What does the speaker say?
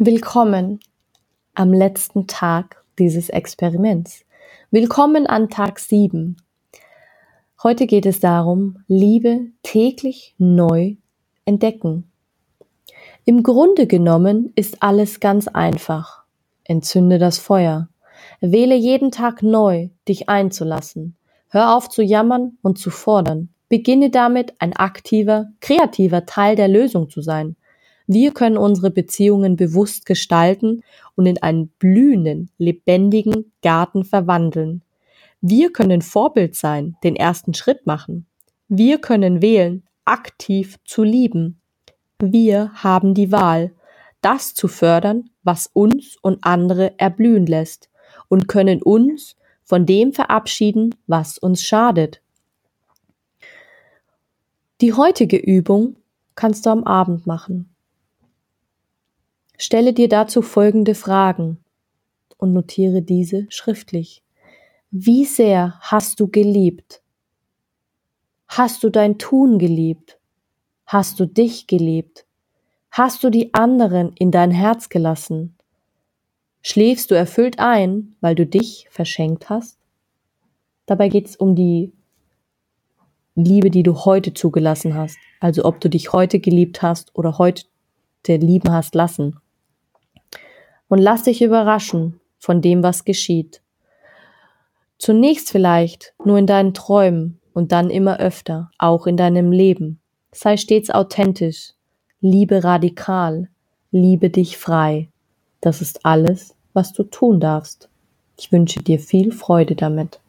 Willkommen am letzten Tag dieses Experiments. Willkommen an Tag 7. Heute geht es darum, Liebe täglich neu entdecken. Im Grunde genommen ist alles ganz einfach. Entzünde das Feuer. Wähle jeden Tag neu, dich einzulassen. Hör auf zu jammern und zu fordern. Beginne damit, ein aktiver, kreativer Teil der Lösung zu sein. Wir können unsere Beziehungen bewusst gestalten und in einen blühenden, lebendigen Garten verwandeln. Wir können Vorbild sein, den ersten Schritt machen. Wir können wählen, aktiv zu lieben. Wir haben die Wahl, das zu fördern, was uns und andere erblühen lässt und können uns von dem verabschieden, was uns schadet. Die heutige Übung kannst du am Abend machen. Stelle dir dazu folgende Fragen und notiere diese schriftlich. Wie sehr hast du geliebt? Hast du dein Tun geliebt? Hast du dich geliebt? Hast du die anderen in dein Herz gelassen? Schläfst du erfüllt ein, weil du dich verschenkt hast? Dabei geht es um die Liebe, die du heute zugelassen hast. Also ob du dich heute geliebt hast oder heute lieben hast lassen und lass dich überraschen von dem, was geschieht. Zunächst vielleicht nur in deinen Träumen und dann immer öfter, auch in deinem Leben. Sei stets authentisch, liebe radikal, liebe dich frei. Das ist alles, was du tun darfst. Ich wünsche dir viel Freude damit.